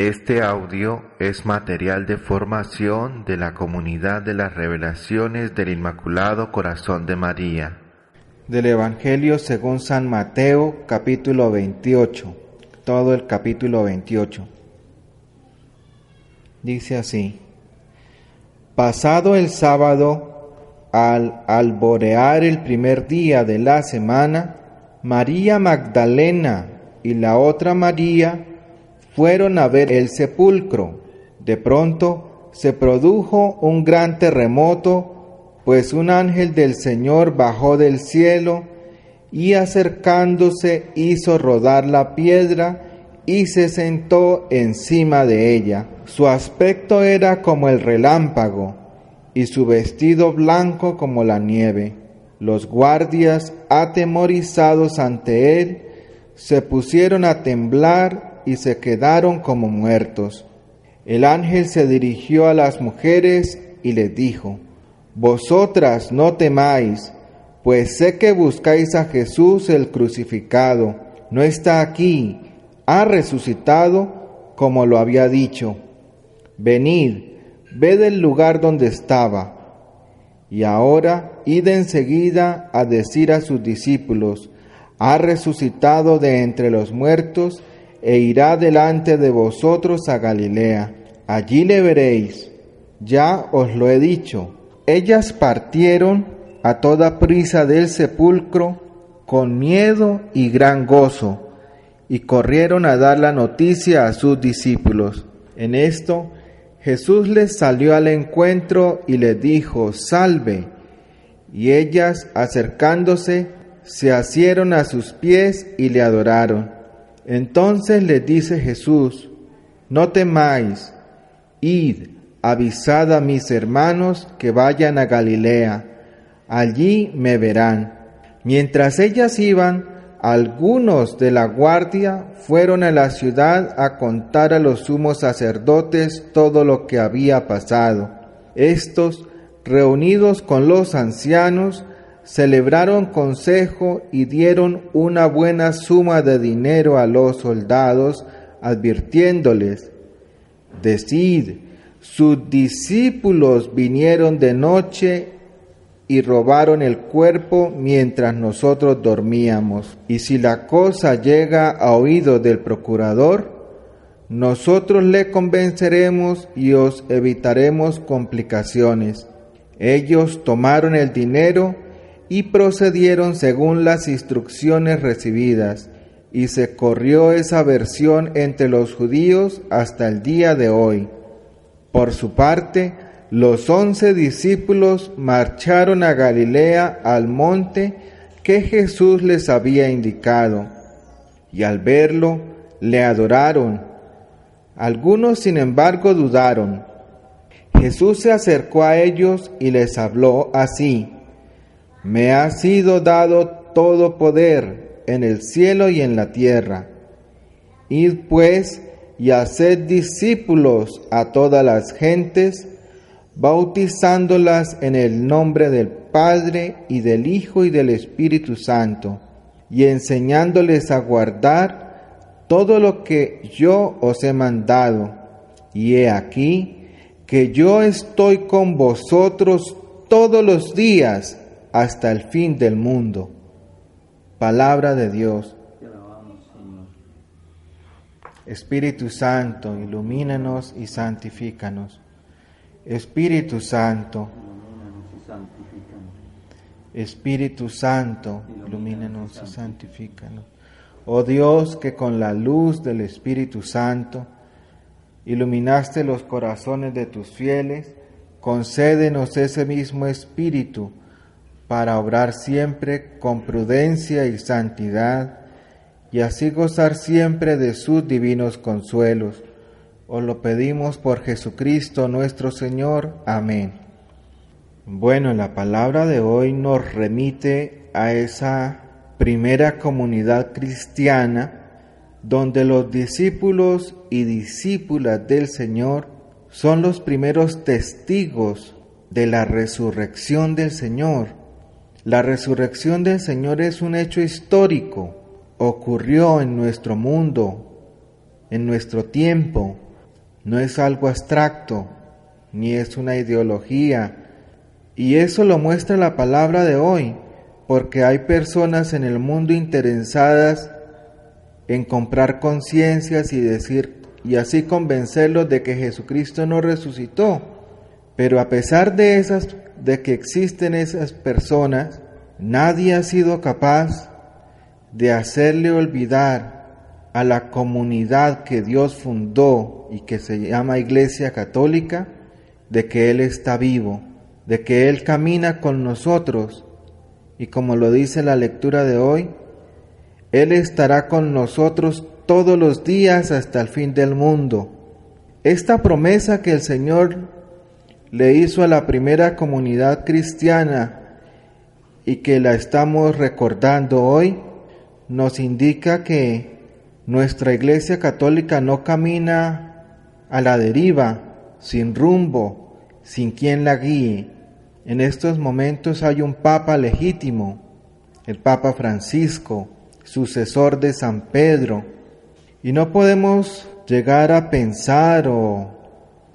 Este audio es material de formación de la comunidad de las revelaciones del Inmaculado Corazón de María. Del Evangelio según San Mateo, capítulo 28. Todo el capítulo 28. Dice así. Pasado el sábado, al alborear el primer día de la semana, María Magdalena y la otra María fueron a ver el sepulcro. De pronto se produjo un gran terremoto, pues un ángel del Señor bajó del cielo y acercándose hizo rodar la piedra y se sentó encima de ella. Su aspecto era como el relámpago y su vestido blanco como la nieve. Los guardias, atemorizados ante él, se pusieron a temblar y se quedaron como muertos. El ángel se dirigió a las mujeres y les dijo, Vosotras no temáis, pues sé que buscáis a Jesús el crucificado. No está aquí, ha resucitado como lo había dicho. Venid, ved el lugar donde estaba. Y ahora id enseguida a decir a sus discípulos, ha resucitado de entre los muertos, e irá delante de vosotros a Galilea. Allí le veréis. Ya os lo he dicho. Ellas partieron a toda prisa del sepulcro con miedo y gran gozo, y corrieron a dar la noticia a sus discípulos. En esto Jesús les salió al encuentro y les dijo, Salve. Y ellas, acercándose, se asieron a sus pies y le adoraron. Entonces les dice Jesús, no temáis, id, avisad a mis hermanos que vayan a Galilea, allí me verán. Mientras ellas iban, algunos de la guardia fueron a la ciudad a contar a los sumos sacerdotes todo lo que había pasado. Estos, reunidos con los ancianos, celebraron consejo y dieron una buena suma de dinero a los soldados, advirtiéndoles, Decid, sus discípulos vinieron de noche y robaron el cuerpo mientras nosotros dormíamos. Y si la cosa llega a oído del procurador, nosotros le convenceremos y os evitaremos complicaciones. Ellos tomaron el dinero y procedieron según las instrucciones recibidas, y se corrió esa versión entre los judíos hasta el día de hoy. Por su parte, los once discípulos marcharon a Galilea al monte que Jesús les había indicado, y al verlo le adoraron. Algunos, sin embargo, dudaron. Jesús se acercó a ellos y les habló así. Me ha sido dado todo poder en el cielo y en la tierra. Id pues y haced discípulos a todas las gentes, bautizándolas en el nombre del Padre y del Hijo y del Espíritu Santo, y enseñándoles a guardar todo lo que yo os he mandado. Y he aquí que yo estoy con vosotros todos los días hasta el fin del mundo. Palabra de Dios. Espíritu Santo, ilumínanos y santifícanos. Espíritu Santo, Espíritu Santo, ilumínanos y santifícanos. Oh Dios, que con la luz del Espíritu Santo iluminaste los corazones de tus fieles, concédenos ese mismo Espíritu para obrar siempre con prudencia y santidad, y así gozar siempre de sus divinos consuelos. Os lo pedimos por Jesucristo nuestro Señor. Amén. Bueno, la palabra de hoy nos remite a esa primera comunidad cristiana donde los discípulos y discípulas del Señor son los primeros testigos de la resurrección del Señor. La resurrección del Señor es un hecho histórico, ocurrió en nuestro mundo, en nuestro tiempo, no es algo abstracto, ni es una ideología, y eso lo muestra la palabra de hoy, porque hay personas en el mundo interesadas en comprar conciencias y decir y así convencerlos de que Jesucristo no resucitó. Pero a pesar de esas de que existen esas personas, nadie ha sido capaz de hacerle olvidar a la comunidad que Dios fundó y que se llama Iglesia Católica de que Él está vivo, de que Él camina con nosotros y como lo dice la lectura de hoy, Él estará con nosotros todos los días hasta el fin del mundo. Esta promesa que el Señor le hizo a la primera comunidad cristiana y que la estamos recordando hoy, nos indica que nuestra Iglesia Católica no camina a la deriva, sin rumbo, sin quien la guíe. En estos momentos hay un Papa legítimo, el Papa Francisco, sucesor de San Pedro, y no podemos llegar a pensar o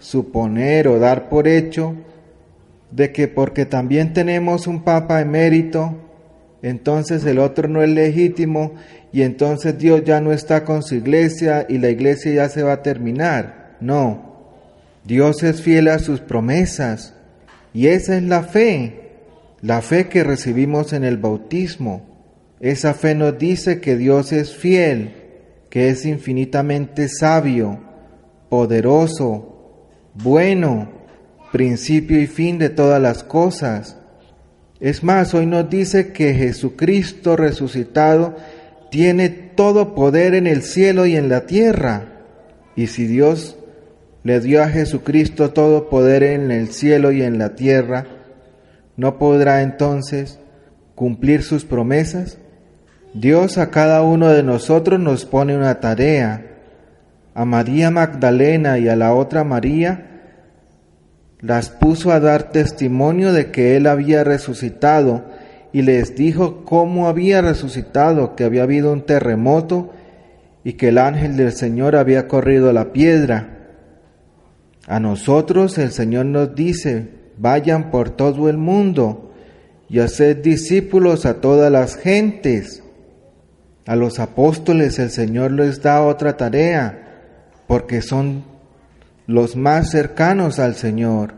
suponer o dar por hecho de que porque también tenemos un Papa emérito, entonces el otro no es legítimo y entonces Dios ya no está con su iglesia y la iglesia ya se va a terminar. No, Dios es fiel a sus promesas y esa es la fe, la fe que recibimos en el bautismo. Esa fe nos dice que Dios es fiel, que es infinitamente sabio, poderoso, bueno, principio y fin de todas las cosas es más, hoy nos dice que Jesucristo resucitado tiene todo poder en el cielo y en la tierra. Y si Dios le dio a Jesucristo todo poder en el cielo y en la tierra, ¿no podrá entonces cumplir sus promesas? Dios a cada uno de nosotros nos pone una tarea. A María Magdalena y a la otra María las puso a dar testimonio de que él había resucitado y les dijo cómo había resucitado, que había habido un terremoto y que el ángel del Señor había corrido la piedra. A nosotros el Señor nos dice, vayan por todo el mundo y haced discípulos a todas las gentes. A los apóstoles el Señor les da otra tarea, porque son los más cercanos al Señor.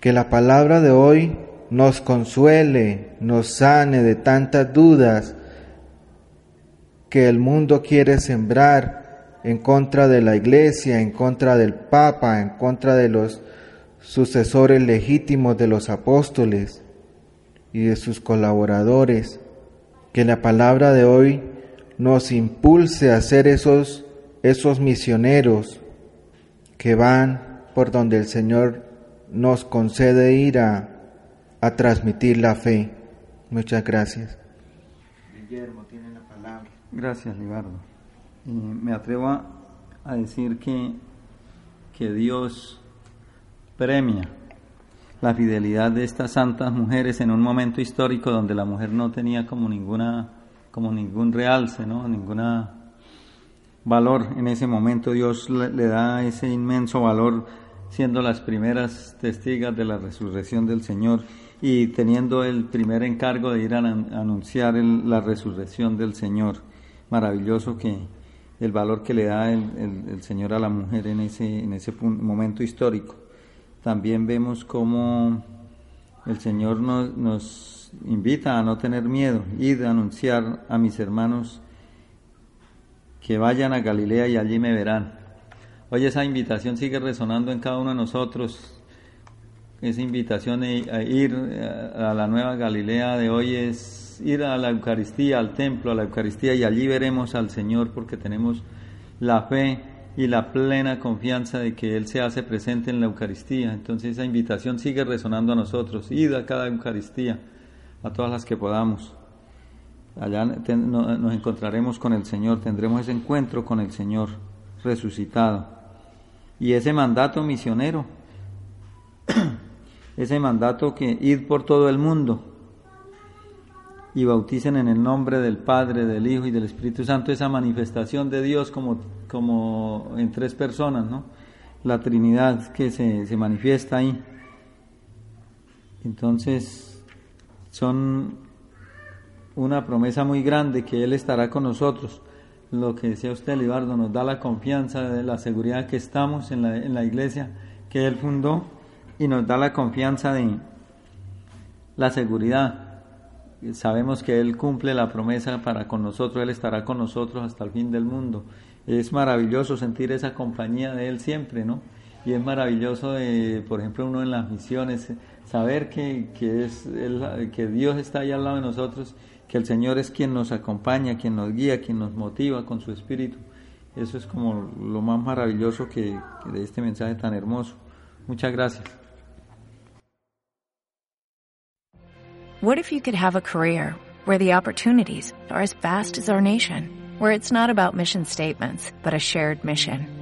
Que la palabra de hoy nos consuele, nos sane de tantas dudas que el mundo quiere sembrar en contra de la iglesia, en contra del Papa, en contra de los sucesores legítimos de los apóstoles y de sus colaboradores. Que la palabra de hoy nos impulse a ser esos, esos misioneros que van por donde el Señor nos concede ir a, transmitir la fe. Muchas gracias. Guillermo tiene la palabra. Gracias, Libardo. me atrevo a, decir que, que Dios premia la fidelidad de estas santas mujeres en un momento histórico donde la mujer no tenía como ninguna como ningún realce, ¿no? ninguna valor en ese momento. Dios le, da ese inmenso valor siendo las primeras testigas de la resurrección del Señor y teniendo el primer encargo de ir a, anunciar la resurrección del Señor. Maravilloso que el valor que le da el, Señor a la mujer en ese, en ese momento histórico. También vemos cómo el Señor nos, nos invita a no tener miedo, y a anunciar a mis hermanos que vayan a Galilea y allí me verán. Hoy esa invitación sigue resonando en cada uno de nosotros. Esa invitación a ir a la nueva Galilea de hoy es ir a la Eucaristía, al templo, a la Eucaristía y allí veremos al Señor porque tenemos la fe y la plena confianza de que Él se hace presente en la Eucaristía. Entonces esa invitación sigue resonando a nosotros. Id a cada Eucaristía, a todas las que podamos. Allá nos encontraremos con el Señor, tendremos ese encuentro con el Señor resucitado. Y ese mandato misionero, ese mandato que id por todo el mundo y bauticen en el nombre del Padre, del Hijo y del Espíritu Santo, esa manifestación de Dios como, como en tres personas, ¿no? La Trinidad que se, se manifiesta ahí. Entonces, son una promesa muy grande que Él estará con nosotros. Lo que decía usted, Libardo, nos da la confianza de la seguridad que estamos en la, en la iglesia que Él fundó y nos da la confianza de la seguridad. Sabemos que Él cumple la promesa para con nosotros, Él estará con nosotros hasta el fin del mundo. Es maravilloso sentir esa compañía de Él siempre, ¿no? Y es maravilloso, por ejemplo, uno en las misiones, saber que, que es que Dios está ahí al lado de nosotros que el Señor es quien nos acompaña, quien nos guía, quien nos motiva con su espíritu. Eso es como lo más maravilloso que, de este mensaje tan hermoso. Muchas gracias. What if you could have a career where the opportunities are as vast as our nation, where it's not about mission statements, but a shared mission?